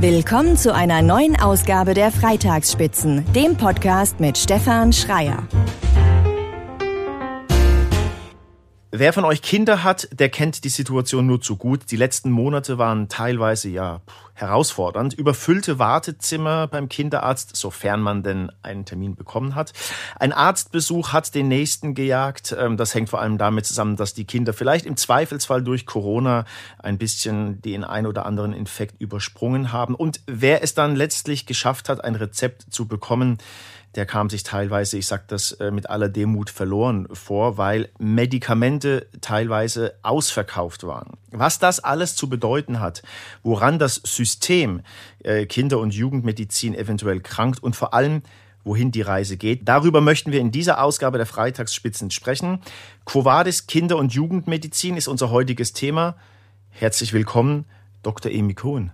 Willkommen zu einer neuen Ausgabe der Freitagsspitzen, dem Podcast mit Stefan Schreier. Wer von euch Kinder hat, der kennt die Situation nur zu gut. Die letzten Monate waren teilweise ja herausfordernd. Überfüllte Wartezimmer beim Kinderarzt, sofern man denn einen Termin bekommen hat. Ein Arztbesuch hat den nächsten gejagt. Ähm, das hängt vor allem damit zusammen, dass die Kinder vielleicht im Zweifelsfall durch Corona ein bisschen den ein oder anderen Infekt übersprungen haben. Und wer es dann letztlich geschafft hat, ein Rezept zu bekommen, der kam sich teilweise, ich sage das äh, mit aller Demut, verloren vor, weil Medikamente teilweise ausverkauft waren. Was das alles zu bedeuten hat, woran das System äh, Kinder- und Jugendmedizin eventuell krankt und vor allem, wohin die Reise geht. Darüber möchten wir in dieser Ausgabe der Freitagsspitzen sprechen. Quo Vadis Kinder- und Jugendmedizin ist unser heutiges Thema. Herzlich willkommen, Dr. Emi Kohn.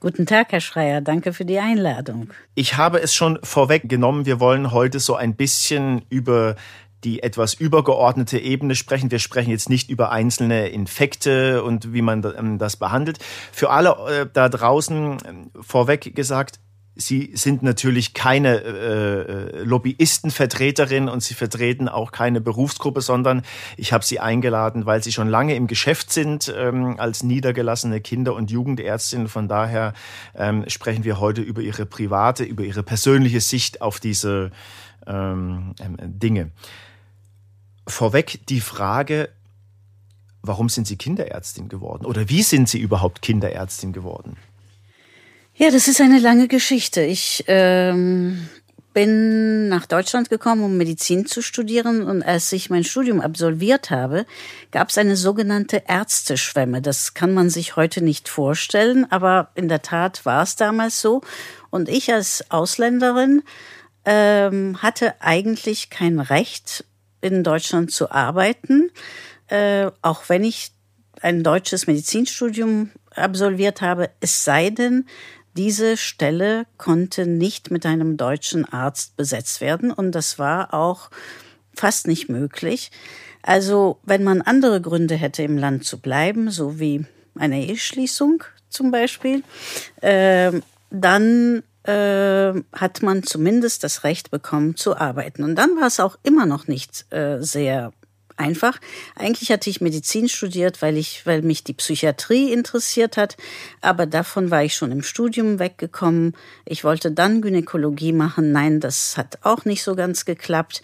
Guten Tag, Herr Schreier. Danke für die Einladung. Ich habe es schon vorweggenommen. Wir wollen heute so ein bisschen über die etwas übergeordnete Ebene sprechen. Wir sprechen jetzt nicht über einzelne Infekte und wie man ähm, das behandelt. Für alle äh, da draußen ähm, vorweg gesagt, Sie sind natürlich keine äh, äh, Lobbyistenvertreterin und Sie vertreten auch keine Berufsgruppe, sondern ich habe Sie eingeladen, weil Sie schon lange im Geschäft sind ähm, als niedergelassene Kinder- und Jugendärztin. Von daher ähm, sprechen wir heute über Ihre private, über Ihre persönliche Sicht auf diese ähm, ähm Dinge. Vorweg die Frage, warum sind Sie Kinderärztin geworden oder wie sind Sie überhaupt Kinderärztin geworden? Ja, das ist eine lange Geschichte. Ich ähm, bin nach Deutschland gekommen, um Medizin zu studieren. Und als ich mein Studium absolviert habe, gab es eine sogenannte Ärzteschwemme. Das kann man sich heute nicht vorstellen, aber in der Tat war es damals so. Und ich als Ausländerin ähm, hatte eigentlich kein Recht, in Deutschland zu arbeiten, äh, auch wenn ich ein deutsches Medizinstudium absolviert habe, es sei denn, diese Stelle konnte nicht mit einem deutschen Arzt besetzt werden und das war auch fast nicht möglich. Also wenn man andere Gründe hätte, im Land zu bleiben, so wie eine Eheschließung zum Beispiel, äh, dann äh, hat man zumindest das Recht bekommen zu arbeiten. Und dann war es auch immer noch nicht äh, sehr einfach. Eigentlich hatte ich Medizin studiert, weil ich, weil mich die Psychiatrie interessiert hat. Aber davon war ich schon im Studium weggekommen. Ich wollte dann Gynäkologie machen. Nein, das hat auch nicht so ganz geklappt.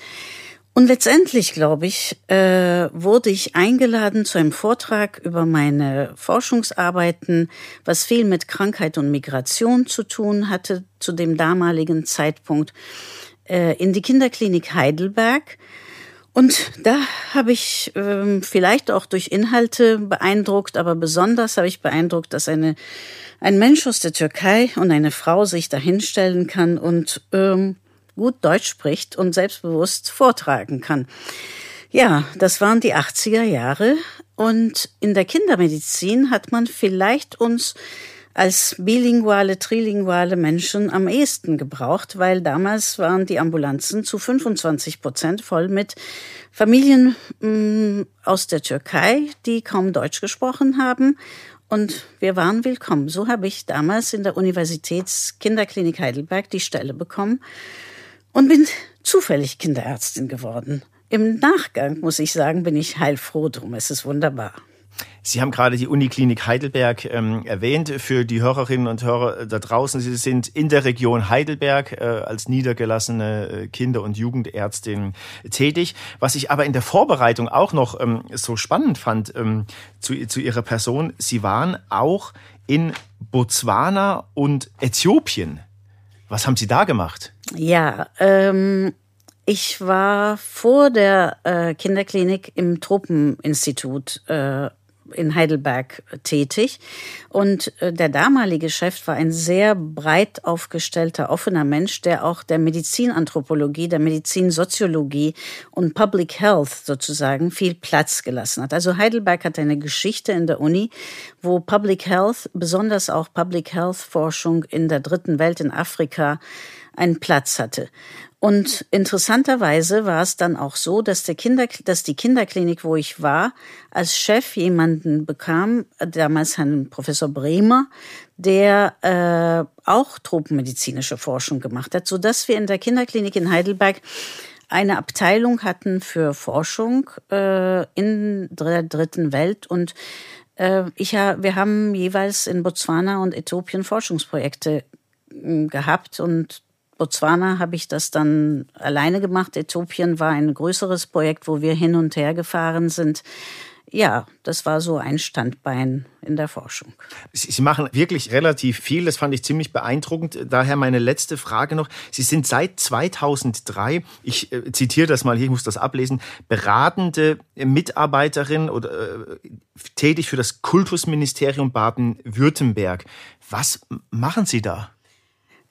Und letztendlich, glaube ich, äh, wurde ich eingeladen zu einem Vortrag über meine Forschungsarbeiten, was viel mit Krankheit und Migration zu tun hatte zu dem damaligen Zeitpunkt, äh, in die Kinderklinik Heidelberg. Und da habe ich ähm, vielleicht auch durch Inhalte beeindruckt, aber besonders habe ich beeindruckt, dass eine, ein Mensch aus der Türkei und eine Frau sich dahinstellen kann und ähm, gut Deutsch spricht und selbstbewusst vortragen kann. Ja, das waren die 80er Jahre und in der Kindermedizin hat man vielleicht uns als bilinguale, trilinguale Menschen am ehesten gebraucht, weil damals waren die Ambulanzen zu 25 Prozent voll mit Familien mm, aus der Türkei, die kaum Deutsch gesprochen haben. Und wir waren willkommen. So habe ich damals in der Universitätskinderklinik Heidelberg die Stelle bekommen und bin zufällig Kinderärztin geworden. Im Nachgang, muss ich sagen, bin ich heilfroh drum. Es ist wunderbar. Sie haben gerade die Uniklinik Heidelberg ähm, erwähnt. Für die Hörerinnen und Hörer da draußen, Sie sind in der Region Heidelberg äh, als niedergelassene äh, Kinder- und Jugendärztin tätig. Was ich aber in der Vorbereitung auch noch ähm, so spannend fand ähm, zu, zu Ihrer Person, Sie waren auch in Botswana und Äthiopien. Was haben Sie da gemacht? Ja, ähm, ich war vor der äh, Kinderklinik im Tropeninstitut äh, in Heidelberg tätig. Und äh, der damalige Chef war ein sehr breit aufgestellter, offener Mensch, der auch der Medizinanthropologie, der Medizinsoziologie und Public Health sozusagen viel Platz gelassen hat. Also Heidelberg hat eine Geschichte in der Uni, wo Public Health, besonders auch Public Health Forschung in der dritten Welt in Afrika, einen Platz hatte. Und interessanterweise war es dann auch so, dass, der Kinder, dass die Kinderklinik, wo ich war, als Chef jemanden bekam, damals Herrn Professor Bremer, der äh, auch tropenmedizinische Forschung gemacht hat, so dass wir in der Kinderklinik in Heidelberg eine Abteilung hatten für Forschung äh, in der dritten Welt. Und äh, ich, wir haben jeweils in Botswana und Äthiopien Forschungsprojekte hm, gehabt und Botswana habe ich das dann alleine gemacht. Äthiopien war ein größeres Projekt, wo wir hin und her gefahren sind. Ja, das war so ein Standbein in der Forschung. Sie machen wirklich relativ viel. Das fand ich ziemlich beeindruckend. Daher meine letzte Frage noch. Sie sind seit 2003, ich äh, zitiere das mal hier, ich muss das ablesen, beratende Mitarbeiterin oder äh, tätig für das Kultusministerium Baden-Württemberg. Was machen Sie da?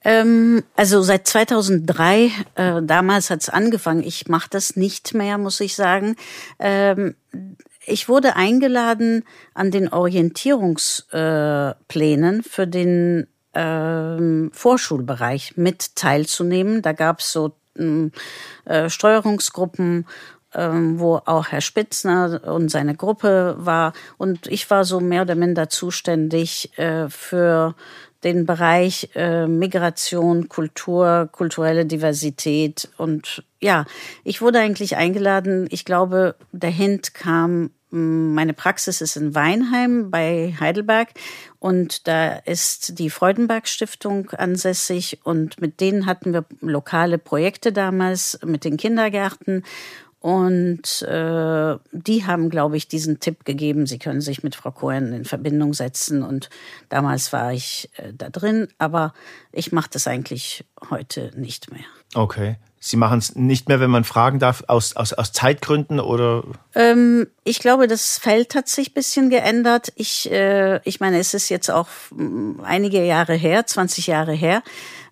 Ähm, also seit 2003, äh, damals hat's angefangen. Ich mache das nicht mehr, muss ich sagen. Ähm, ich wurde eingeladen an den Orientierungsplänen für den ähm, Vorschulbereich mit teilzunehmen. Da gab's so ähm, äh, Steuerungsgruppen ähm, wo auch Herr Spitzner und seine Gruppe war. Und ich war so mehr oder minder zuständig äh, für den Bereich äh, Migration, Kultur, kulturelle Diversität. Und ja, ich wurde eigentlich eingeladen. Ich glaube, der Hint kam, hm, meine Praxis ist in Weinheim bei Heidelberg und da ist die Freudenberg Stiftung ansässig und mit denen hatten wir lokale Projekte damals mit den Kindergärten und äh, die haben, glaube ich, diesen Tipp gegeben, sie können sich mit Frau Cohen in Verbindung setzen. Und damals war ich äh, da drin, aber ich mache das eigentlich heute nicht mehr. Okay. Sie machen es nicht mehr, wenn man fragen darf, aus, aus, aus Zeitgründen oder? Ähm, ich glaube, das Feld hat sich bisschen geändert. Ich, äh, ich meine, es ist jetzt auch mm, einige Jahre her, 20 Jahre her.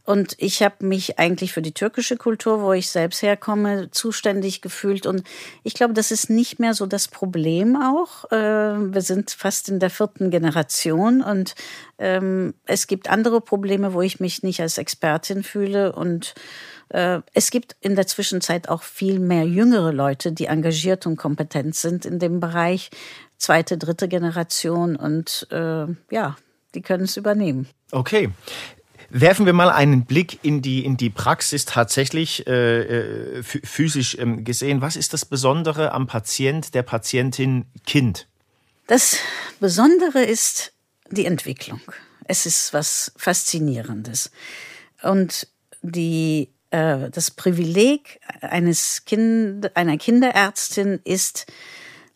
Und ich habe mich eigentlich für die türkische Kultur, wo ich selbst herkomme, zuständig gefühlt. Und ich glaube, das ist nicht mehr so das Problem auch. Äh, wir sind fast in der vierten Generation und ähm, es gibt andere Probleme, wo ich mich nicht als Expertin fühle. Und äh, es gibt in der Zwischenzeit auch viel mehr jüngere Leute, die engagiert und kompetent sind in dem Bereich. Zweite, dritte Generation und äh, ja, die können es übernehmen. Okay. Werfen wir mal einen Blick in die, in die Praxis tatsächlich äh, äh physisch ähm, gesehen. Was ist das Besondere am Patient, der Patientin Kind? Das Besondere ist die Entwicklung. Es ist was Faszinierendes. Und die, äh, das Privileg eines kind, einer Kinderärztin ist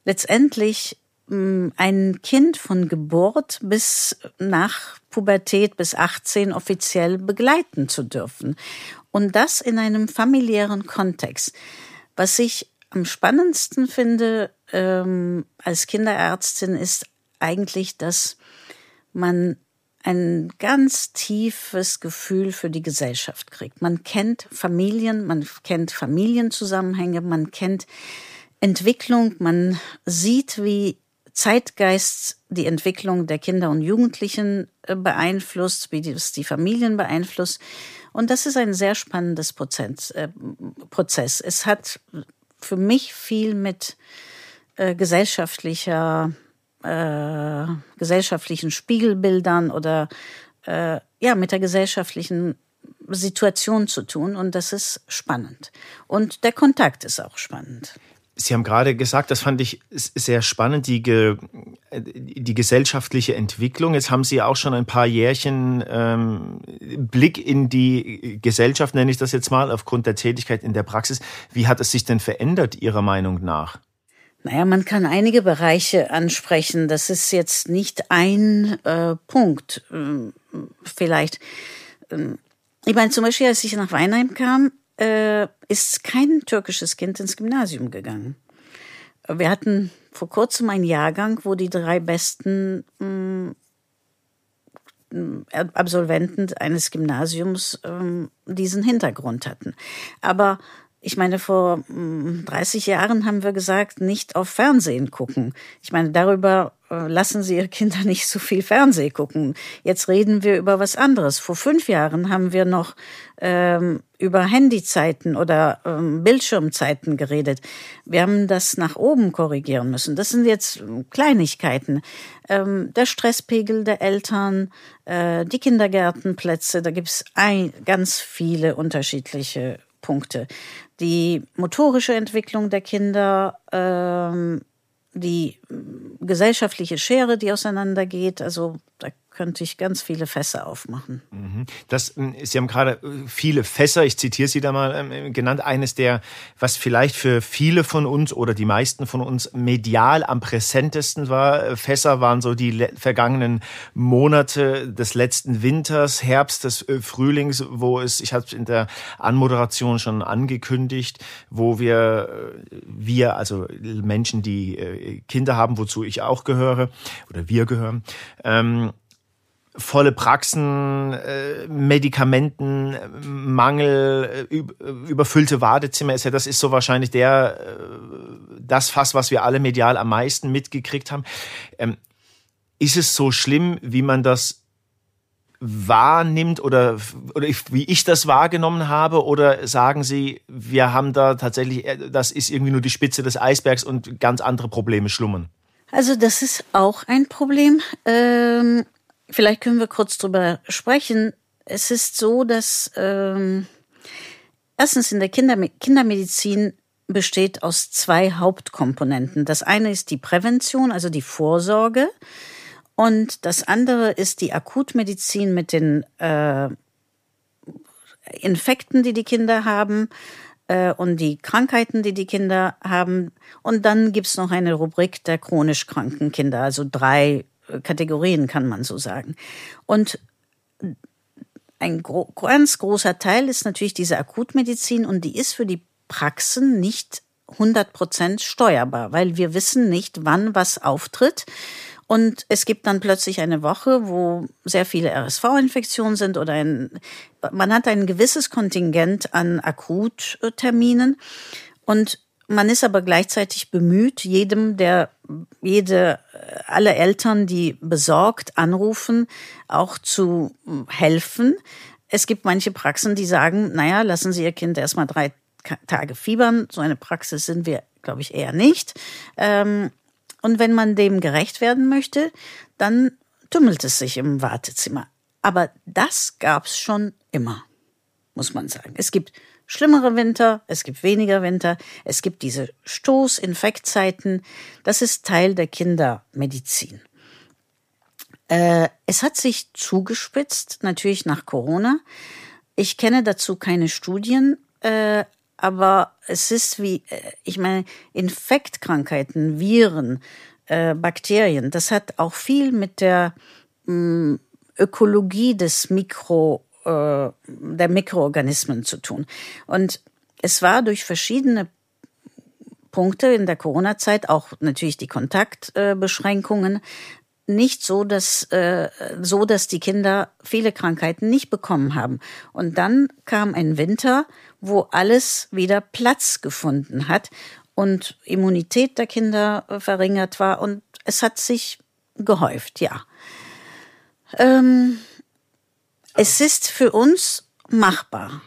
letztendlich ein Kind von Geburt bis nach Pubertät bis 18 offiziell begleiten zu dürfen. Und das in einem familiären Kontext. Was ich am spannendsten finde ähm, als Kinderärztin ist eigentlich, dass man ein ganz tiefes Gefühl für die Gesellschaft kriegt. Man kennt Familien, man kennt Familienzusammenhänge, man kennt Entwicklung, man sieht, wie Zeitgeist die Entwicklung der Kinder und Jugendlichen äh, beeinflusst, wie es die Familien beeinflusst. Und das ist ein sehr spannendes Prozess. Äh, Prozess. Es hat für mich viel mit äh, gesellschaftlicher, äh, gesellschaftlichen Spiegelbildern oder äh, ja mit der gesellschaftlichen Situation zu tun. Und das ist spannend. Und der Kontakt ist auch spannend. Sie haben gerade gesagt, das fand ich sehr spannend, die, ge, die gesellschaftliche Entwicklung. Jetzt haben Sie auch schon ein paar Jährchen ähm, Blick in die Gesellschaft, nenne ich das jetzt mal, aufgrund der Tätigkeit in der Praxis. Wie hat es sich denn verändert, Ihrer Meinung nach? Naja, man kann einige Bereiche ansprechen. Das ist jetzt nicht ein äh, Punkt. Ähm, vielleicht. Ähm, ich meine, zum Beispiel, als ich nach Weinheim kam, äh, ist kein türkisches Kind ins Gymnasium gegangen. Wir hatten vor kurzem einen Jahrgang, wo die drei besten mh, mm, Absolventen eines Gymnasiums ähm, diesen Hintergrund hatten. Aber ich meine, vor 30 hm, Jahren haben wir gesagt, nicht auf Fernsehen gucken. Ich meine, darüber äh, lassen Sie Ihre Kinder nicht so viel Fernsehen gucken. Jetzt reden wir über was anderes. Vor fünf Jahren haben wir noch ähm, über Handyzeiten oder ähm, Bildschirmzeiten geredet. Wir haben das nach oben korrigieren müssen. Das sind jetzt Kleinigkeiten. Ähm, der Stresspegel der Eltern, äh, die Kindergärtenplätze, da gibt's ein, ganz viele unterschiedliche Punkte die motorische Entwicklung der Kinder, ähm, die gesellschaftliche Schere, die auseinandergeht. Also da könnte ich ganz viele Fässer aufmachen. Mhm. Das, ähm, Sie haben gerade äh, viele Fässer, ich zitiere Sie da mal, ähm, genannt. Eines der, was vielleicht für viele von uns oder die meisten von uns medial am präsentesten war. Äh, Fässer waren so die vergangenen Monate des letzten Winters, Herbst, des äh, Frühlings, wo es, ich habe es in der Anmoderation schon angekündigt, wo wir, wir, also Menschen, die Kinder haben, wozu ich auch gehöre oder wir gehören, ähm, volle Praxen, äh, Medikamenten, Mangel, äh, überfüllte Wartezimmer ist ja, das ist so wahrscheinlich der, äh, das Fass, was wir alle medial am meisten mitgekriegt haben. Ähm, ist es so schlimm, wie man das wahrnimmt oder, oder wie ich das wahrgenommen habe? Oder sagen Sie, wir haben da tatsächlich, äh, das ist irgendwie nur die Spitze des Eisbergs und ganz andere Probleme schlummern? Also das ist auch ein Problem. Ähm, Vielleicht können wir kurz drüber sprechen. Es ist so, dass ähm, erstens in der Kinder Kindermedizin besteht aus zwei Hauptkomponenten. Das eine ist die Prävention, also die Vorsorge. Und das andere ist die Akutmedizin mit den äh, Infekten, die die Kinder haben äh, und die Krankheiten, die die Kinder haben. Und dann gibt's noch eine Rubrik der chronisch kranken Kinder, also drei Kategorien, kann man so sagen. Und ein gro ganz großer Teil ist natürlich diese Akutmedizin und die ist für die Praxen nicht 100 Prozent steuerbar, weil wir wissen nicht, wann was auftritt. Und es gibt dann plötzlich eine Woche, wo sehr viele RSV-Infektionen sind oder ein, man hat ein gewisses Kontingent an Akutterminen. Und man ist aber gleichzeitig bemüht, jedem, der, jede, alle Eltern, die besorgt anrufen, auch zu helfen. Es gibt manche Praxen, die sagen, naja, lassen Sie Ihr Kind erstmal drei Tage fiebern. So eine Praxis sind wir, glaube ich, eher nicht. Ähm, und wenn man dem gerecht werden möchte, dann tümmelt es sich im Wartezimmer. Aber das gab's schon immer, muss man sagen. Es gibt schlimmere Winter, es gibt weniger Winter, es gibt diese Stoßinfektzeiten. Das ist Teil der Kindermedizin. Äh, es hat sich zugespitzt, natürlich nach Corona. Ich kenne dazu keine Studien, äh, aber es ist wie, äh, ich meine, Infektkrankheiten, Viren, Bakterien, das hat auch viel mit der mm, Ökologie des Mikro äh, der Mikroorganismen zu tun. Und es war durch verschiedene Punkte in der Corona-Zeit, auch natürlich die Kontaktbeschränkungen, nicht so, dass äh, so, dass die Kinder viele Krankheiten nicht bekommen haben. Und dann kam ein Winter, wo alles wieder Platz gefunden hat und Immunität der Kinder verringert war und es hat sich gehäuft, ja. Ähm, es ist für uns machbar.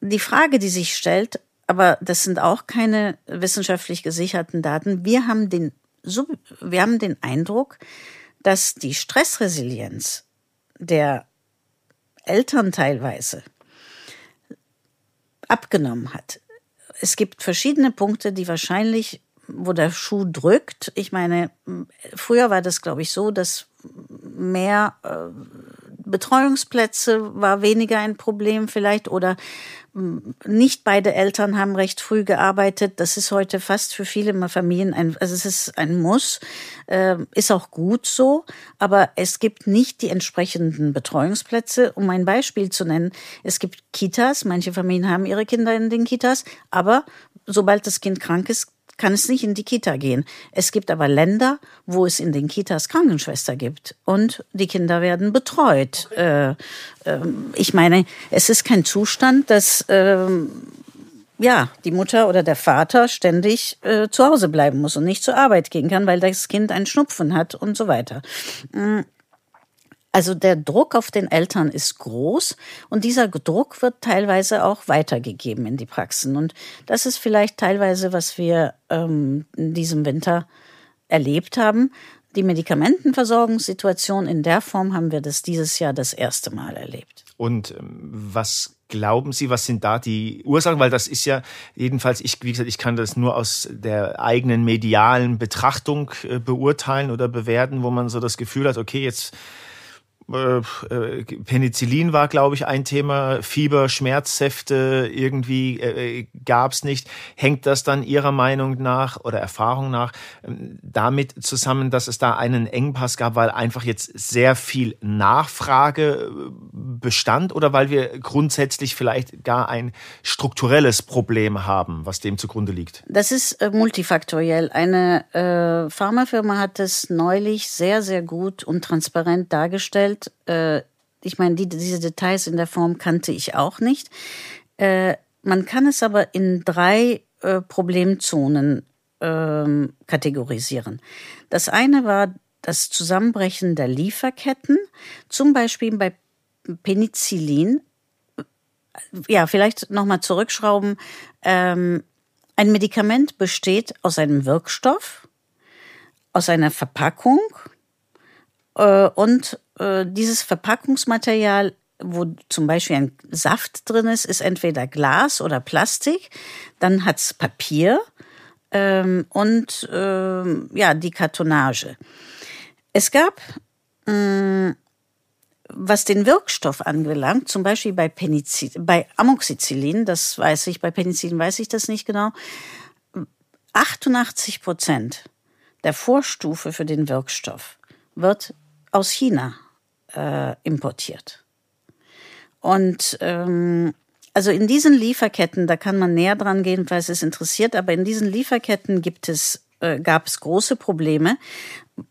Die Frage, die sich stellt, aber das sind auch keine wissenschaftlich gesicherten Daten. Wir haben den, wir haben den Eindruck, dass die Stressresilienz der Eltern teilweise abgenommen hat. Es gibt verschiedene Punkte, die wahrscheinlich, wo der Schuh drückt. Ich meine, früher war das, glaube ich, so, dass mehr äh, Betreuungsplätze war weniger ein Problem vielleicht oder hm, nicht beide Eltern haben recht früh gearbeitet. Das ist heute fast für viele Familien ein, also es ist ein Muss, äh, ist auch gut so, aber es gibt nicht die entsprechenden Betreuungsplätze. Um ein Beispiel zu nennen, es gibt Kitas, manche Familien haben ihre Kinder in den Kitas, aber sobald das Kind krank ist, kann es nicht in die Kita gehen. Es gibt aber Länder, wo es in den Kitas Krankenschwester gibt und die Kinder werden betreut. Äh, äh, ich meine, es ist kein Zustand, dass äh, ja, die Mutter oder der Vater ständig äh, zu Hause bleiben muss und nicht zur Arbeit gehen kann, weil das Kind einen Schnupfen hat und so weiter. Also der Druck auf den Eltern ist groß und dieser Druck wird teilweise auch weitergegeben in die Praxen. Und das ist vielleicht teilweise, was wir ähm, in diesem Winter erlebt haben. Die Medikamentenversorgungssituation in der Form haben wir das dieses Jahr das erste Mal erlebt. Und ähm, was glauben Sie, was sind da die Ursachen? Weil das ist ja, jedenfalls, ich, wie gesagt, ich kann das nur aus der eigenen medialen Betrachtung äh, beurteilen oder bewerten, wo man so das Gefühl hat, okay, jetzt äh, äh, Penicillin war, glaube ich, ein Thema. Fieber, Schmerzsäfte irgendwie äh, gab es nicht. Hängt das dann Ihrer Meinung nach oder Erfahrung nach ähm, damit zusammen, dass es da einen Engpass gab, weil einfach jetzt sehr viel Nachfrage äh, bestand oder weil wir grundsätzlich vielleicht gar ein strukturelles Problem haben, was dem zugrunde liegt? Das ist äh, multifaktoriell. Eine äh, Pharmafirma hat es neulich sehr, sehr gut und transparent dargestellt äh, ich meine, die, diese Details in der Form kannte ich auch nicht. Äh, man kann es aber in drei äh, Problemzonen ähm, kategorisieren. Das eine war das Zusammenbrechen der Lieferketten, zum Beispiel bei Penicillin. Ja, vielleicht nochmal zurückschrauben. Ähm, ein Medikament besteht aus einem Wirkstoff, aus einer Verpackung äh, und äh, dieses Verpackungsmaterial, wo zum Beispiel ein Saft drin ist, ist entweder Glas oder Plastik. Dann hat's Papier ähm, und ähm, ja die Kartonage. Es gab ähm, was den Wirkstoff anbelangt, zum Beispiel bei Penicillin, bei Amoxicillin, das weiß ich, bei Penicillin weiß ich das nicht genau, 88 Prozent der Vorstufe für den Wirkstoff wird aus China äh, importiert. Und ähm, also in diesen Lieferketten, da kann man näher dran gehen, falls es interessiert, aber in diesen Lieferketten gibt es, äh, gab es große Probleme,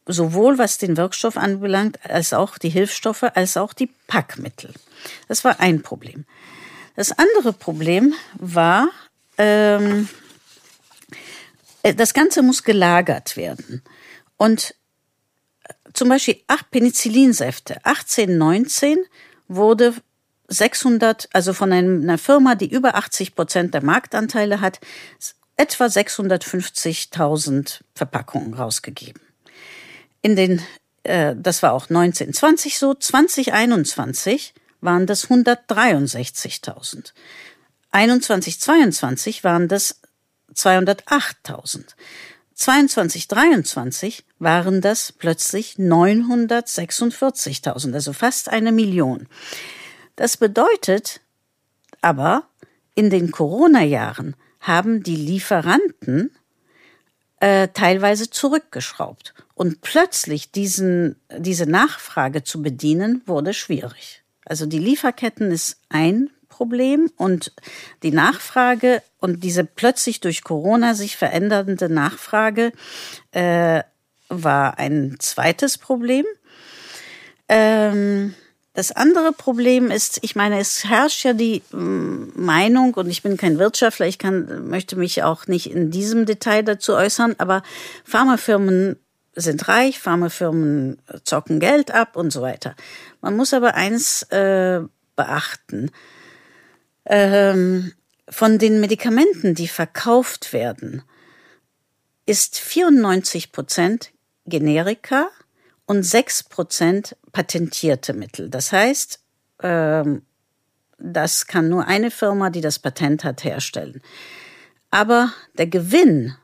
sowohl was den Wirkstoff anbelangt, als auch die Hilfsstoffe, als auch die Packmittel. Das war ein Problem. Das andere Problem war, ähm, äh, das Ganze muss gelagert werden. Und zum Beispiel ach, Penicillinsäfte. 1819 wurde 600, also von einer Firma, die über 80 Prozent der Marktanteile hat, etwa 650.000 Verpackungen rausgegeben. In den, äh, das war auch 1920 so, 2021 waren das 163.000. 21, 22 waren das 208.000. 22, 23 waren das plötzlich 946.000, also fast eine Million. Das bedeutet aber, in den Corona-Jahren haben die Lieferanten äh, teilweise zurückgeschraubt. Und plötzlich diesen, diese Nachfrage zu bedienen, wurde schwierig. Also die Lieferketten ist ein Problem und die Nachfrage und diese plötzlich durch Corona sich verändernde Nachfrage äh, war ein zweites Problem. Ähm, das andere Problem ist, ich meine, es herrscht ja die mm, Meinung, und ich bin kein Wirtschaftler, ich kann, möchte mich auch nicht in diesem Detail dazu äußern, aber Pharmafirmen sind reich, Pharmafirmen zocken Geld ab und so weiter. Man muss aber eins äh, beachten ähm, von den Medikamenten, die verkauft werden, ist 94 Prozent Generika und 6 Prozent patentierte Mittel. Das heißt, ähm, das kann nur eine Firma, die das Patent hat, herstellen. Aber der Gewinn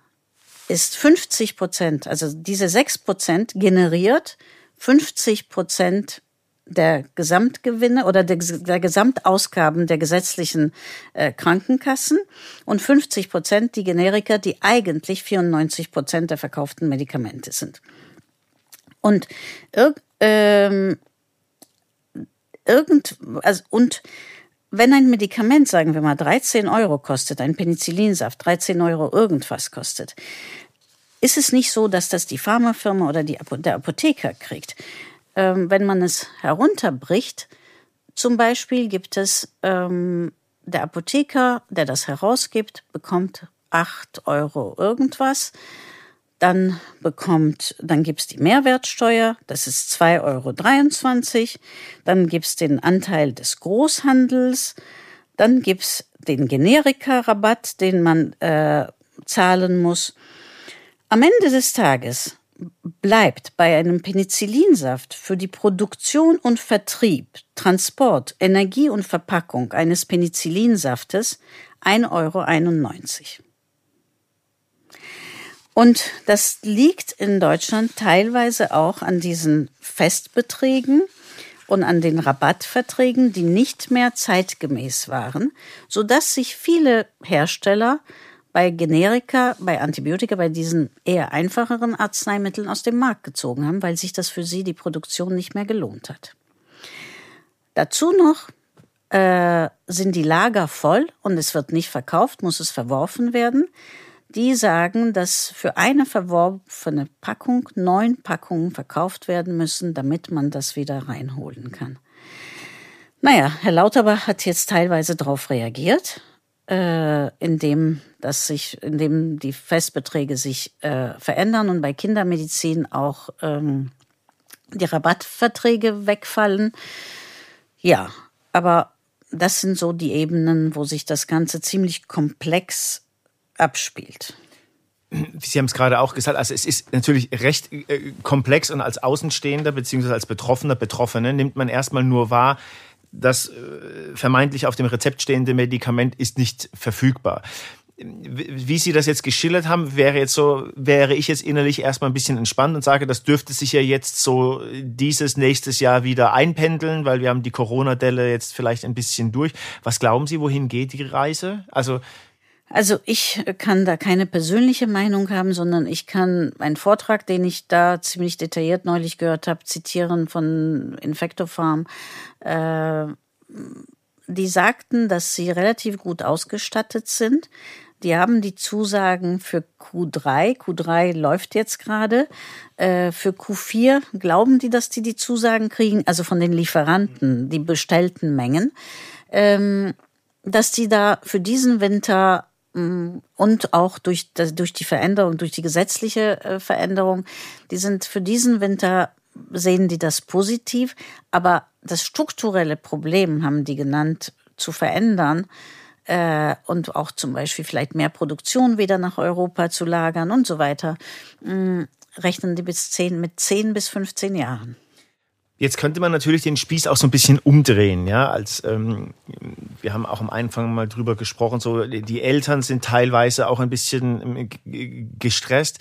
ist 50 Prozent, also diese 6 Prozent generiert 50 Prozent der Gesamtgewinne oder der, der Gesamtausgaben der gesetzlichen äh, Krankenkassen und 50 Prozent die Generika, die eigentlich 94 Prozent der verkauften Medikamente sind. Und ähm, irgend also und wenn ein Medikament, sagen wir mal, 13 Euro kostet, ein Penicillinsaft 13 Euro irgendwas kostet, ist es nicht so, dass das die Pharmafirma oder die, der Apotheker kriegt, ähm, wenn man es herunterbricht, zum Beispiel gibt es ähm, der Apotheker, der das herausgibt, bekommt acht Euro irgendwas. Dann bekommt, dann gibt's die Mehrwertsteuer, das ist 2,23 Euro. Dann gibt's den Anteil des Großhandels. Dann gibt's den Generika-Rabatt, den man äh, zahlen muss. Am Ende des Tages bleibt bei einem Penicillinsaft für die Produktion und Vertrieb, Transport, Energie und Verpackung eines Penicillinsaftes 1,91 Euro. Und das liegt in Deutschland teilweise auch an diesen Festbeträgen und an den Rabattverträgen, die nicht mehr zeitgemäß waren, so dass sich viele Hersteller bei Generika, bei Antibiotika, bei diesen eher einfacheren Arzneimitteln aus dem Markt gezogen haben, weil sich das für sie die Produktion nicht mehr gelohnt hat. Dazu noch äh, sind die Lager voll und es wird nicht verkauft, muss es verworfen werden. Die sagen, dass für eine verworfene Packung neun Packungen verkauft werden müssen, damit man das wieder reinholen kann. Naja, Herr Lauterbach hat jetzt teilweise darauf reagiert äh, in dem dass sich, in dem die Festbeträge sich äh, verändern und bei Kindermedizin auch ähm, die Rabattverträge wegfallen. Ja, aber das sind so die Ebenen, wo sich das Ganze ziemlich komplex abspielt. Sie haben es gerade auch gesagt, also es ist natürlich recht äh, komplex und als Außenstehender beziehungsweise als Betroffener, Betroffene nimmt man erstmal nur wahr, das äh, vermeintlich auf dem Rezept stehende Medikament ist nicht verfügbar. Wie Sie das jetzt geschildert haben, wäre jetzt so, wäre ich jetzt innerlich erstmal ein bisschen entspannt und sage, das dürfte sich ja jetzt so dieses nächstes Jahr wieder einpendeln, weil wir haben die Corona-Delle jetzt vielleicht ein bisschen durch. Was glauben Sie, wohin geht die Reise? Also also ich kann da keine persönliche Meinung haben, sondern ich kann einen Vortrag, den ich da ziemlich detailliert neulich gehört habe, zitieren von Infectofarm. Äh, die sagten, dass sie relativ gut ausgestattet sind. Die haben die Zusagen für Q3. Q3 läuft jetzt gerade. Äh, für Q4 glauben die, dass die die Zusagen kriegen, also von den Lieferanten, die bestellten Mengen, ähm, dass die da für diesen Winter Mm, und auch durch, durch die Veränderung, durch die gesetzliche äh, Veränderung, die sind für diesen Winter, sehen die das positiv, aber das strukturelle Problem haben die genannt, zu verändern äh, und auch zum Beispiel vielleicht mehr Produktion wieder nach Europa zu lagern und so weiter, mh, mm, rechnen die bis 10, mit 10 bis 15 Jahren. Jetzt könnte man natürlich den Spieß auch so ein bisschen umdrehen, ja, als ähm, wir haben auch am Anfang mal drüber gesprochen, so die Eltern sind teilweise auch ein bisschen ähm, gestresst.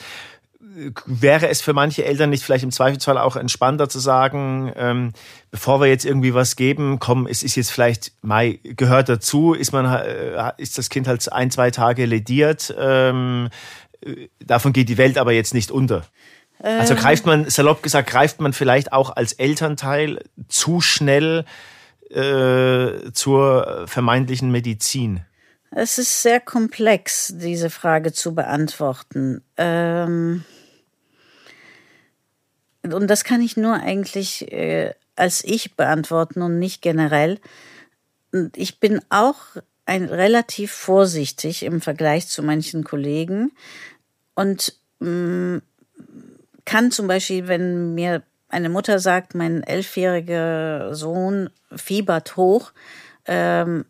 Wäre es für manche Eltern nicht vielleicht im Zweifelsfall auch entspannter zu sagen, ähm, bevor wir jetzt irgendwie was geben, komm, es ist jetzt vielleicht Mai gehört dazu, ist man äh, ist das Kind halt ein zwei Tage lediert, ähm, äh, davon geht die Welt aber jetzt nicht unter. Also ähm. greift man, salopp gesagt, greift man vielleicht auch als Elternteil zu schnell äh, zur vermeintlichen Medizin? Es ist sehr komplex, diese Frage zu beantworten. Ähm und das kann ich nur eigentlich äh, als ich beantworten und nicht generell. Ich bin auch ein, relativ vorsichtig im Vergleich zu manchen Kollegen und mh, mm, kann zum Beispiel, wenn mir eine Mutter sagt, mein elfjähriger Sohn fiebert hoch, ähm,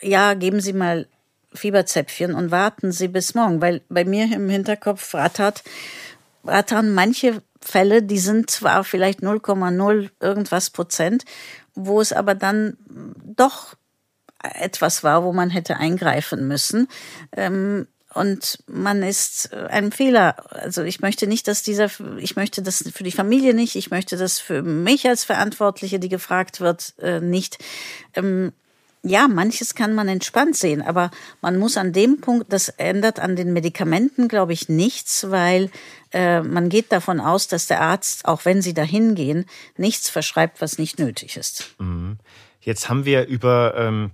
ja, geben Sie mal Fieberzäpfchen und warten Sie bis morgen, weil bei mir im Hinterkopf rattert, rattern manche Fälle, die sind zwar vielleicht 0,0 irgendwas Prozent, wo es aber dann doch etwas war, wo man hätte eingreifen müssen. Ähm, und man ist einem Fehler. Also ich möchte nicht, dass dieser, ich möchte das für die Familie nicht, ich möchte das für mich als Verantwortliche, die gefragt wird, äh, nicht. Ja, manches kann man entspannt sehen, aber man muss an dem Punkt, das ändert an den Medikamenten, glaube ich, nichts, weil äh, man geht davon aus, dass der Arzt, auch wenn sie dahin gehen, nichts verschreibt, was nicht nötig ist. Mhm. Jetzt haben wir über ähm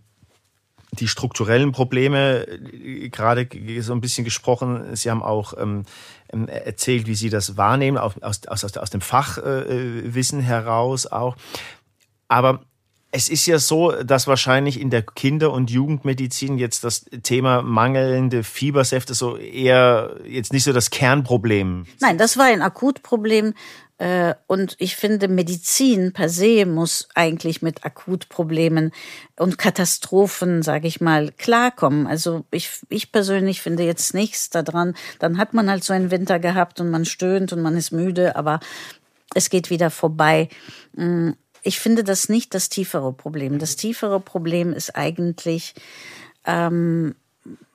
die strukturellen Probleme äh, gerade so ein bisschen gesprochen. Sie haben auch ähm, ähm erzählt, wie Sie das wahrnehmen, aus, aus, aus, aus dem Fachwissen äh, heraus auch. Aber Es ist ja so, dass wahrscheinlich in der Kinder- und Jugendmedizin jetzt das Thema mangelnde Fiebersäfte so eher jetzt nicht so das Kernproblem. Nein, das war ein Akutproblem. Äh, und ich finde, Medizin per se muss eigentlich mit Akutproblemen und Katastrophen, sage ich mal, klarkommen. Also ich, ich persönlich finde jetzt nichts daran. Dann hat man halt so einen Winter gehabt und man stöhnt und man ist müde, aber es geht wieder vorbei. Ich finde das nicht das tiefere Problem. Das tiefere Problem ist eigentlich, ähm,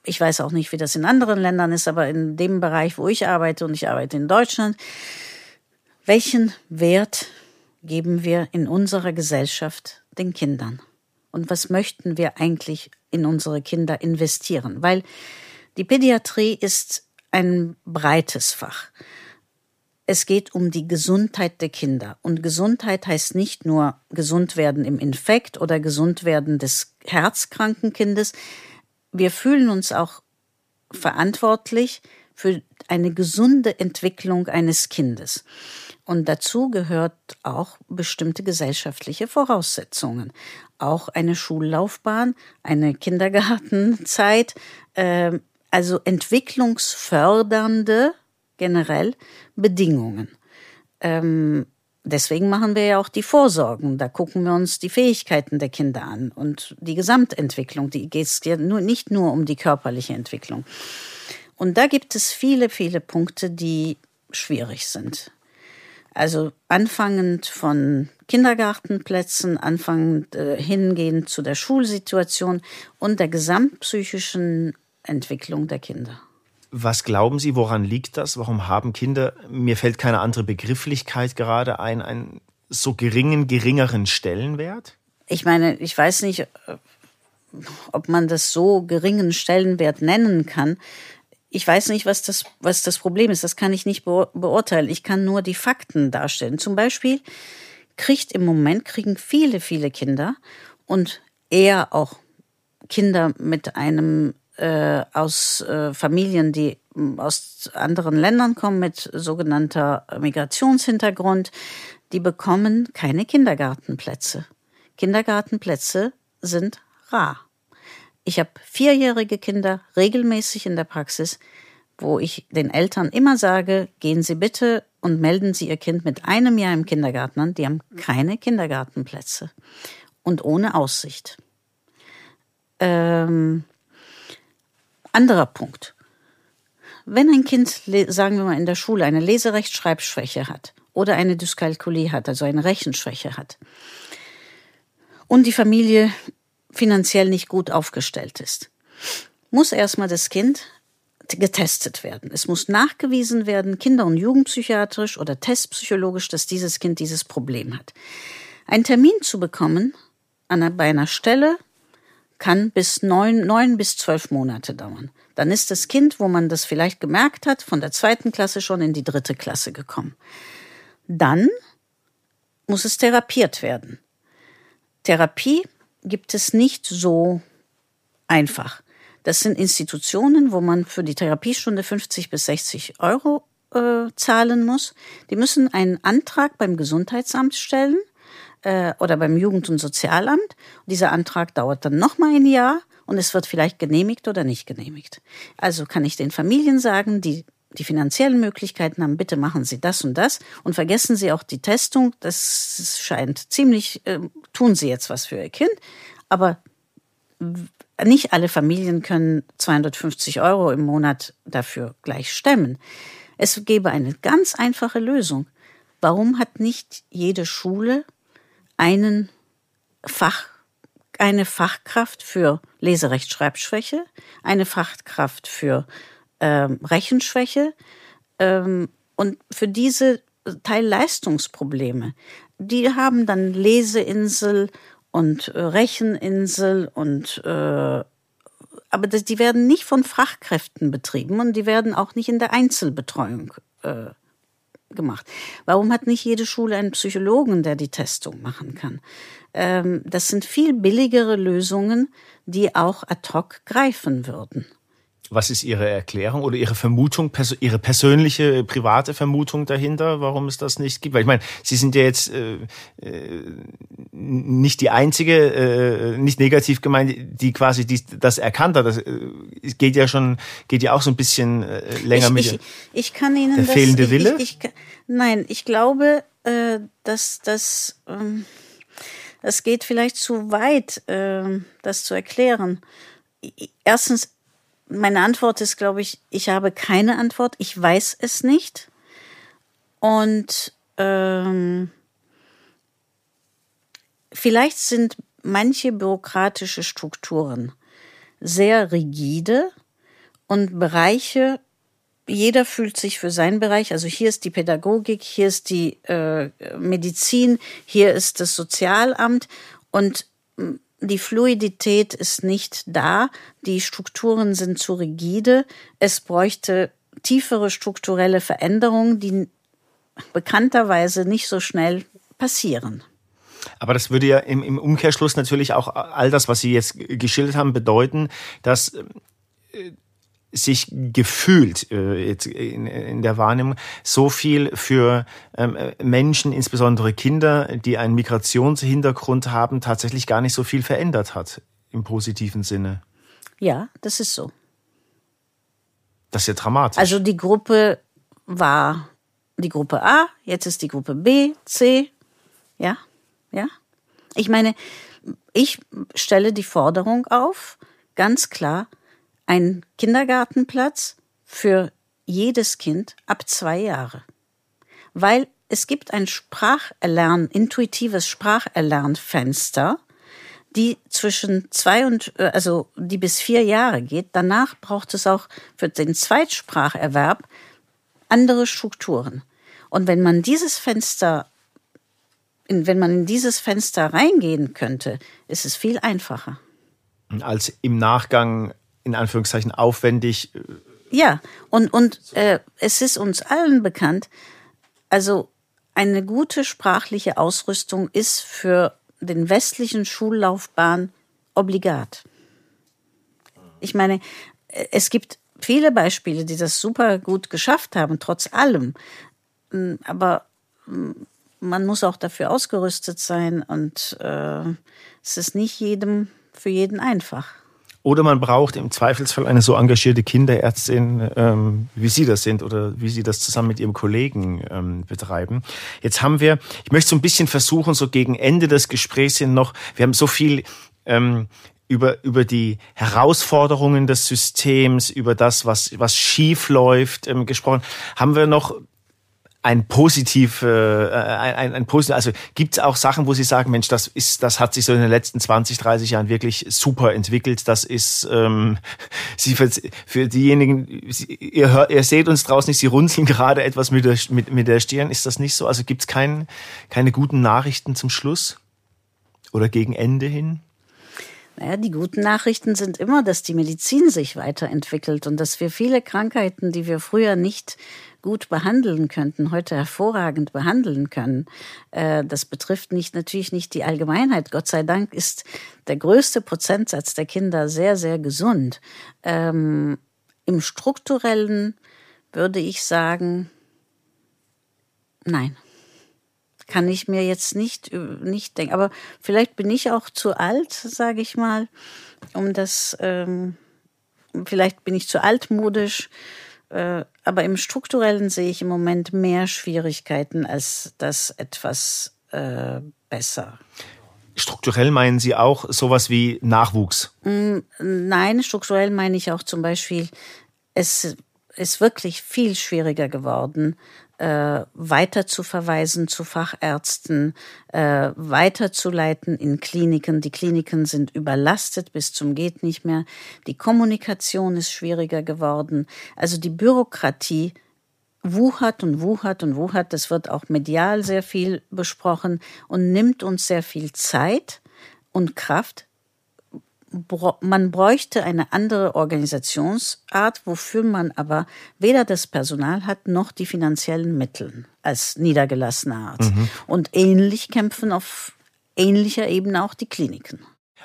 ich weiß auch nicht, wie das in anderen Ländern ist, aber in dem Bereich, wo ich arbeite und ich arbeite in Deutschland, welchen Wert geben wir in unserer Gesellschaft den Kindern? Und was möchten wir eigentlich in unsere Kinder investieren? Weil die Pädiatrie ist ein breites Fach es geht um die Gesundheit der Kinder. Und Gesundheit heißt nicht nur gesund werden im Infekt oder gesund werden des herzkranken Kindes. Wir fühlen uns auch verantwortlich für eine gesunde Entwicklung eines Kindes. Und dazu gehört auch bestimmte gesellschaftliche Voraussetzungen. Auch eine Schullaufbahn, eine Kindergartenzeit, äh, also entwicklungsfördernde generell Bedingungen. Ähm, deswegen machen wir ja auch die Vorsorgen. Da gucken wir uns die Fähigkeiten der Kinder an und die Gesamtentwicklung. Die geht es ja nur, nicht nur um die körperliche Entwicklung. Und da gibt es viele, viele Punkte, die schwierig sind. Also anfangend von Kindergartenplätzen, anfangend äh, hingehend zu der Schulsituation und der gesamtpsychischen Entwicklung der Kinder. Was glauben Sie, woran liegt das? Warum haben Kinder, mir fällt keine andere Begrifflichkeit gerade ein, einen so geringen, geringeren Stellenwert? Ich meine, ich weiß nicht, ob man das so geringen Stellenwert nennen kann. Ich weiß nicht, was das, was das Problem ist. Das kann ich nicht beurteilen. Ich kann nur die Fakten darstellen. Zum Beispiel kriegt im Moment, kriegen viele, viele Kinder und eher auch Kinder mit einem äh, aus äh, Familien, die hm, aus anderen Ländern kommen mit sogenannter Migrationshintergrund, die bekommen keine Kindergartenplätze. Kindergartenplätze sind rar. Ich habe vierjährige Kinder regelmäßig in der Praxis, wo ich den Eltern immer sage, gehen Sie bitte und melden Sie Ihr Kind mit einem Jahr im Kindergarten an. Die haben keine Kindergartenplätze und ohne Aussicht. Ähm, anderer Punkt. Wenn ein Kind, sagen wir mal in der Schule, eine Leserechtschreibschwäche hat oder eine Dyskalkulie hat, also eine Rechenschwäche hat, und die Familie finanziell nicht gut aufgestellt ist, muss erstmal das Kind getestet werden. Es muss nachgewiesen werden, kinder- und jugendpsychiatrisch oder testpsychologisch, dass dieses Kind dieses Problem hat. Einen Termin zu bekommen an, bei einer Stelle, kann bis neun, neun bis zwölf Monate dauern. Dann ist das Kind, wo man das vielleicht gemerkt hat, von der zweiten Klasse schon in die dritte Klasse gekommen. Dann muss es therapiert werden. Therapie gibt es nicht so einfach. Das sind Institutionen, wo man für die Therapiestunde 50 bis 60 Euro äh, zahlen muss. Die müssen einen Antrag beim Gesundheitsamt stellen äh, oder beim Jugend- und Sozialamt. Und dieser Antrag dauert dann noch mal ein Jahr und es wird vielleicht genehmigt oder nicht genehmigt. Also kann ich den Familien sagen, die die finanziellen Möglichkeiten haben, bitte machen Sie das und das und vergessen Sie auch die Testung. Das scheint ziemlich, äh, tun Sie jetzt was für Ihr Kind, aber nicht alle Familien können 250 Euro im Monat dafür gleich stemmen. Es gäbe eine ganz einfache Lösung. Warum hat nicht jede Schule einen Fach, eine Fachkraft für Leserechtschreibschwäche, eine Fachkraft für ähm, Rechenschwäche ähm, und für diese Teilleistungsprobleme. Die haben dann Leseinsel und äh, Recheninsel und äh, aber das, die werden nicht von Fachkräften betrieben und die werden auch nicht in der Einzelbetreuung äh, gemacht. Warum hat nicht jede Schule einen Psychologen, der die Testung machen kann? Ähm, das sind viel billigere Lösungen, die auch ad hoc greifen würden. Was ist Ihre Erklärung oder Ihre Vermutung, Ihre persönliche, private Vermutung dahinter, warum es das nicht gibt? Weil ich meine, Sie sind ja jetzt äh, äh, nicht die einzige, äh, nicht negativ gemeint, die quasi dies, das erkannt hat. Das äh, geht ja schon, geht ja auch so ein bisschen äh, länger ich, mit ich, ich kann Ihnen der das, fehlende Wille. Ich, ich, nein, ich glaube, äh, dass das ähm, es geht vielleicht zu weit, äh, das zu erklären. Erstens meine Antwort ist, glaube ich, ich habe keine Antwort. Ich weiß es nicht. Und ähm, vielleicht sind manche bürokratische Strukturen sehr rigide und Bereiche, jeder fühlt sich für seinen Bereich, also hier ist die Pädagogik, hier ist die äh, Medizin, hier ist das Sozialamt und die Fluidität ist nicht da, die Strukturen sind zu rigide, es bräuchte tiefere strukturelle Veränderungen, die bekannterweise nicht so schnell passieren. Aber das würde ja im, im, Umkehrschluss natürlich auch all das, was Sie jetzt geschildert haben, bedeuten, dass äh, sich gefühlt äh, jetzt in, in, der Wahrnehmung so viel für ähm, Menschen, insbesondere Kinder, die einen Migrationshintergrund haben, tatsächlich gar nicht so viel verändert hat im positiven Sinne. Ja, das ist so. Das ist ja dramatisch. Also die Gruppe war die Gruppe A, jetzt ist die Gruppe B, C. Ja, ja. Ich meine, ich stelle die Forderung auf, ganz klar, ein Kindergartenplatz für jedes Kind ab zwei Jahre. Weil es gibt ein Spracherlern, intuitives Spracherlernfenster, die zwischen zwei und, äh, also die bis vier Jahre geht. Danach braucht es auch für den Zweitspracherwerb andere Strukturen. Und wenn man dieses Fenster, wenn man in dieses Fenster reingehen könnte, ist es viel einfacher. Als im Nachgang in Anführungszeichen aufwendig. Äh, ja, und, und äh, es ist uns allen bekannt, also eine gute sprachliche Ausrüstung ist für den westlichen Schullaufbahn obligat. Ich meine, es gibt viele Beispiele, die das super gut geschafft haben, trotz allem. Hm, aber hm, man muss auch dafür ausgerüstet sein und äh, es ist nicht jedem für jeden einfach. Oder man braucht im Zweifelsfall eine so engagierte Kinderärztin, ähm, wie Sie das sind oder wie Sie das zusammen mit Ihrem Kollegen ähm, betreiben. Jetzt haben wir, ich möchte so ein bisschen versuchen, so gegen Ende des Gesprächs hin noch, wir haben so viel ähm, über, über die Herausforderungen des Systems, über das, was, was schief läuft, ähm, gesprochen. Haben wir noch ein positiv, äh, ein, ein, ein positiv, also gibt es auch Sachen, wo Sie sagen, Mensch, das ist, das hat sich so in den letzten 20, 30 Jahren wirklich super entwickelt. Das ist ähm, Sie für, für diejenigen, Sie, ihr, hört, ihr seht uns draußen nicht, Sie runzeln gerade etwas mit der, mit, mit der Stirn. Ist das nicht so? Also gibt es kein, keine guten Nachrichten zum Schluss oder gegen Ende hin? Naja, die guten Nachrichten sind immer, dass die Medizin sich weiterentwickelt und dass wir viele Krankheiten, die wir früher nicht gut behandeln könnten, heute hervorragend behandeln können. Äh, das betrifft nicht, natürlich nicht die Allgemeinheit. Gott sei Dank ist der größte Prozentsatz der Kinder sehr, sehr gesund. Ähm, Im strukturellen würde ich sagen, nein kann ich mir jetzt nicht, nicht denken. Aber vielleicht bin ich auch zu alt, sage ich mal, um das, ähm, vielleicht bin ich zu altmodisch, äh, aber im strukturellen sehe ich im Moment mehr Schwierigkeiten als das etwas äh, besser. Strukturell meinen Sie auch sowas wie Nachwuchs? Mm, nein, strukturell meine ich auch zum Beispiel, es ist wirklich viel schwieriger geworden, äh, weiter zu verweisen zu Fachärzten, äh, weiterzuleiten in Kliniken. Die Kliniken sind überlastet bis zum geht nicht mehr. Die Kommunikation ist schwieriger geworden. Also die Bürokratie wuchert und wuchert und wuchert. Das wird auch medial sehr viel besprochen und nimmt uns sehr viel Zeit und Kraft, man bräuchte eine andere Organisationsart, wofür man aber weder das Personal hat noch die finanziellen Mittel als niedergelassener Arzt. Mhm. Und ähnlich kämpfen auf ähnlicher Ebene auch die Kliniken.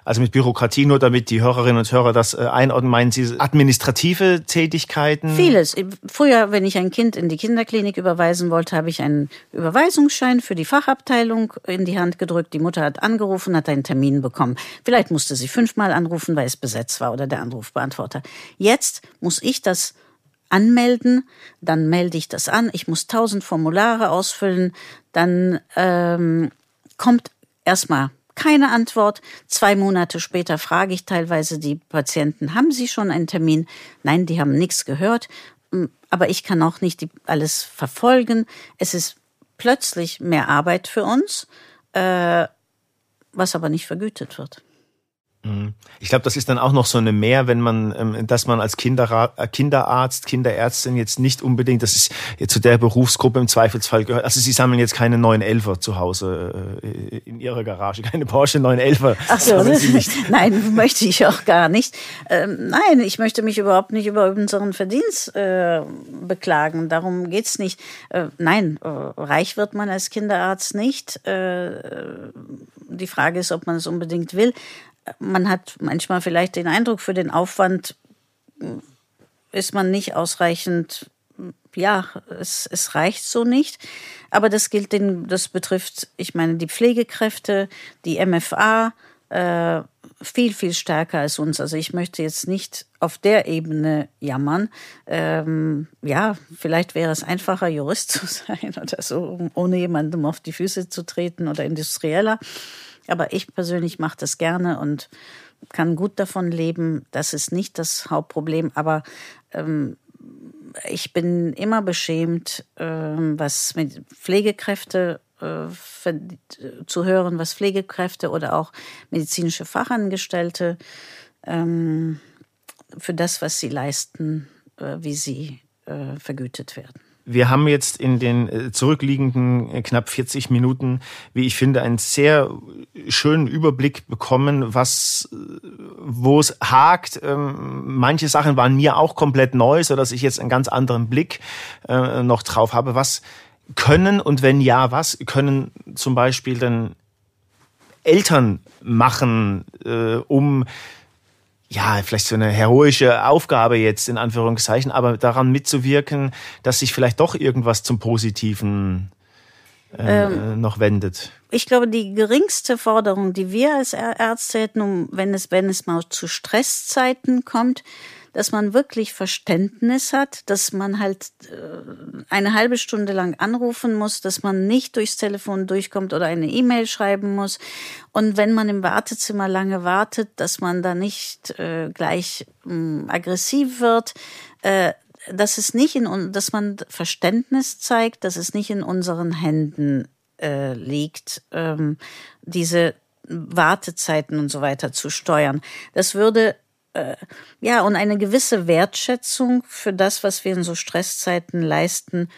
Also mit Bürokratie nur, damit die Hörerinnen und Hörer das äh, einordnen, meinen Sie administrative Tätigkeiten? Vieles. Früher, wenn ich ein Kind in die Kinderklinik überweisen wollte, habe ich einen Überweisungsschein für die Fachabteilung in die Hand gedrückt. Die Mutter hat angerufen, hat einen Termin bekommen. Vielleicht musste sie fünfmal anrufen, weil es besetzt war oder der Anrufbeantworter. Jetzt muss ich das anmelden, dann melde ich das an. Ich muss tausend Formulare ausfüllen, dann ähm, kommt erstmal keine Antwort. Zwei Monate später frage ich teilweise die Patienten, haben Sie schon einen Termin? Nein, die haben nichts gehört. Hm, aber ich kann auch nicht alles verfolgen. Es ist plötzlich mehr Arbeit für uns, äh, was aber nicht vergütet wird. Mhm. Ich glaube, das ist dann auch noch so eine Mehr, wenn man, ähm, dass man als Kinderra äh, Kinderarzt, Kinderärztin jetzt nicht unbedingt, das ist jetzt zu der Berufsgruppe im Zweifelsfall gehört. Also Sie sammeln jetzt keine 911er zu Hause äh, in Ihrer Garage, keine Porsche 911er. Ach so, nein, möchte ich auch gar nicht. Ähm, nein, ich möchte mich überhaupt nicht über unseren Verdienst äh, beklagen. Darum geht's nicht. Äh, nein, äh, reich wird man als Kinderarzt nicht. Äh, die Frage ist, ob man es unbedingt will man hat manchmal vielleicht den Eindruck, für den Aufwand ist man nicht ausreichend, ja, es, es reicht so nicht. Aber das gilt, den, das betrifft, ich meine, die Pflegekräfte, die MFA, äh, viel, viel stärker als uns. Also ich möchte jetzt nicht auf der Ebene jammern. Ähm, ja, vielleicht wäre es einfacher, Jurist zu sein oder so, ohne jemandem auf die Füße zu treten oder Industrieller. Aber ich persönlich mache das gerne und kann gut davon leben. Das ist nicht das Hauptproblem. Aber ähm, ich bin immer beschämt, ähm, was mit Pflegekräfte äh, zu hören, was Pflegekräfte oder auch medizinische Fachangestellte ähm, für das, was sie leisten, äh, wie sie äh, vergütet werden. Wir haben jetzt in den äh, zurückliegenden äh, knapp 40 Minuten, wie ich finde, einen sehr schönen Überblick bekommen, was, äh, wo es hakt. Ähm, manche Sachen waren mir auch komplett neu, so dass ich jetzt einen ganz anderen Blick noch drauf habe. Was können und wenn ja, was können zum Beispiel denn Eltern machen, um ja, vielleicht so eine heroische Aufgabe jetzt in Anführungszeichen, aber daran mitzuwirken, dass sich vielleicht doch irgendwas zum Positiven äh, ähm, noch wendet. Ich glaube, die geringste Forderung, die wir als Ärzte hätten, um, wenn es, wenn es mal zu Stresszeiten kommt, dass man wirklich Verständnis hat, dass man halt äh, eine halbe Stunde lang anrufen muss, dass man nicht durchs Telefon durchkommt oder eine E-Mail schreiben muss. Und wenn man im Wartezimmer lange wartet, dass man da nicht äh, gleich mh, aggressiv wird. Äh, dass es nicht in dass man Verständnis zeigt, dass es nicht in unseren Händen äh, liegt, ähm, diese Wartezeiten und so weiter zu steuern. Das würde äh, ja, und eine gewisse Wertschätzung für das, was wir in so Stresszeiten leisten,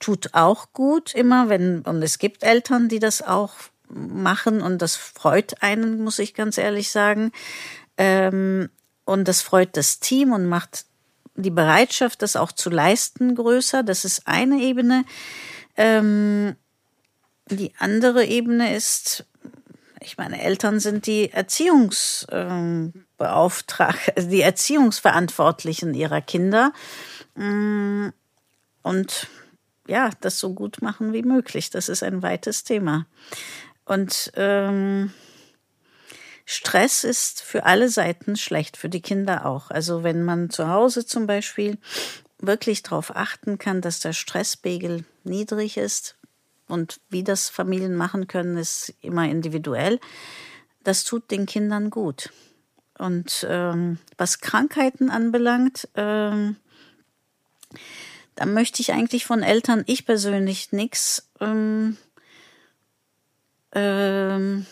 tut auch gut immer, wenn, und es gibt Eltern, die das auch machen und das freut einen, muss ich ganz ehrlich sagen. Ähm, und das freut das Team und macht die Bereitschaft, das auch zu leisten, größer. Das ist eine Ebene. Ähm, die andere Ebene ist, ich meine, Eltern sind die Erziehungsbeauftragten, ähm, die Erziehungsverantwortlichen ihrer Kinder. Mm, und ja, das so gut machen wie möglich. Das ist ein weites Thema. Und ähm, Stress ist für alle Seiten schlecht, für die Kinder auch. Also wenn man zu Hause zum Beispiel wirklich darauf achten kann, dass der Stresspegel niedrig ist, und wie das Familien machen können, ist immer individuell. Das tut den Kindern gut. Und ähm, was Krankheiten anbelangt, ähm, da möchte ich eigentlich von Eltern, ich persönlich nichts ähm, ähm,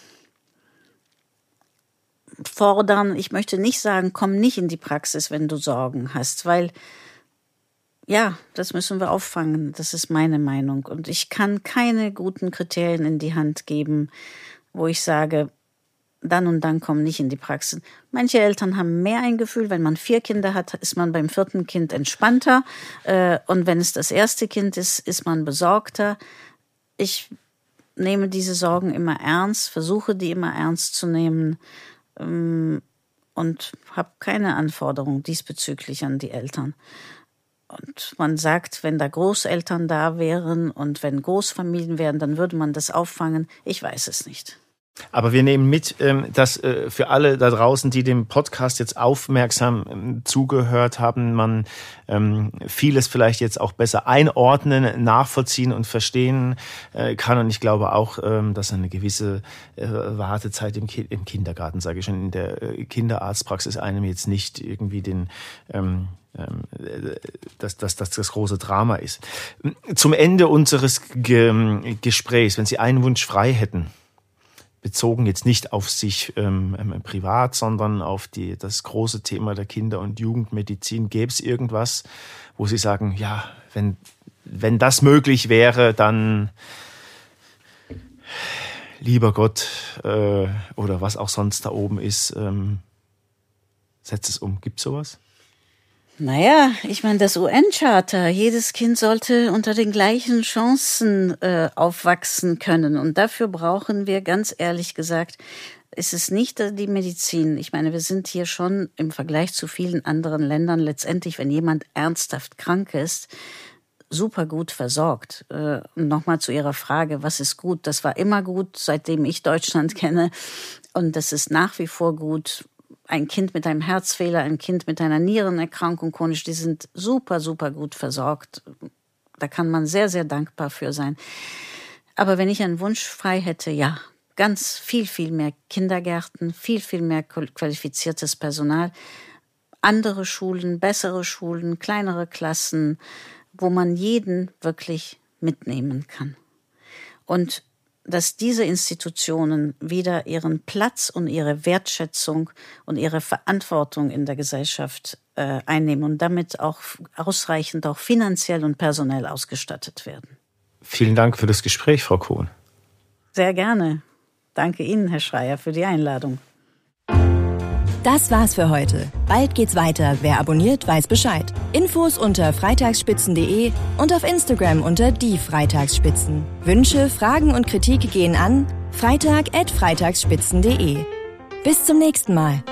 fordern. Ich möchte nicht sagen, komm nicht in die Praxis, wenn du Sorgen hast, weil ja, das müssen wir auffangen. Das ist meine Meinung. Und ich kann keine guten Kriterien in die Hand geben, wo ich sage, dann und dann kommen nicht in die Praxis. Manche Eltern haben mehr ein Gefühl. Wenn man vier Kinder hat, ist man beim vierten Kind entspannter. Äh, und wenn es das erste Kind ist, ist man besorgter. Ich nehme diese Sorgen immer ernst, versuche die immer ernst zu nehmen ähm, und habe keine Anforderungen diesbezüglich an die Eltern. Und man sagt, wenn da Großeltern da wären und wenn Großfamilien wären, dann würde man das auffangen. Ich weiß es nicht. Aber wir nehmen mit, ähm, dass äh, für alle da draußen, die dem Podcast jetzt aufmerksam ähm, zugehört haben, man ähm, vieles vielleicht jetzt auch besser einordnen, nachvollziehen und verstehen äh, kann. Und ich glaube auch, dass eine gewisse äh, Wartezeit im Kindergarten, sage ich schon, in der Kinderarztpraxis einem jetzt nicht irgendwie den dass das, das das große Drama ist. Zum Ende unseres Gesprächs, wenn Sie einen Wunsch frei hätten, bezogen jetzt nicht auf sich ähm, ähm, privat, sondern auf die, das große Thema der Kinder- und Jugendmedizin. Gäbe es irgendwas, wo Sie sagen, ja, wenn, wenn das möglich wäre, dann lieber Gott äh, oder was auch sonst da oben ist, ähm, setzt es um. Gibt sowas? Naja, ich meine, das UN-Charter, jedes Kind sollte unter den gleichen Chancen äh, aufwachsen können. Und dafür brauchen wir, ganz ehrlich gesagt, ist es nicht die Medizin. Ich meine, wir sind hier schon im Vergleich zu vielen anderen Ländern letztendlich, wenn jemand ernsthaft krank ist, super gut versorgt. Äh, nochmal zu Ihrer Frage, was ist gut? Das war immer gut, seitdem ich Deutschland kenne. Und das ist nach wie vor gut ein Kind mit einem Herzfehler, ein Kind mit einer Nierenerkrankung chronisch, die sind super, super gut versorgt. Da kann man sehr, sehr dankbar für sein. Aber wenn ich einen Wunsch frei hätte, ja, ganz viel, viel mehr Kindergärten, viel, viel mehr qualifiziertes Personal, andere Schulen, bessere Schulen, kleinere Klassen, wo man jeden wirklich mitnehmen kann. Und dass diese Institutionen wieder ihren Platz und ihre Wertschätzung und ihre Verantwortung in der Gesellschaft äh, einnehmen und damit auch ausreichend auch finanziell und personell ausgestattet werden. Vielen Dank für das Gespräch, Frau Kohn. Sehr gerne. Danke Ihnen, Herr Schreier, für die Einladung. Das war's für heute. Bald geht's weiter. Wer abonniert, weiß Bescheid. Infos unter freitagsspitzen.de und auf Instagram unter die Freitagsspitzen. Wünsche, Fragen und Kritik gehen an freitag@freitagsspitzen.de. Bis zum nächsten Mal.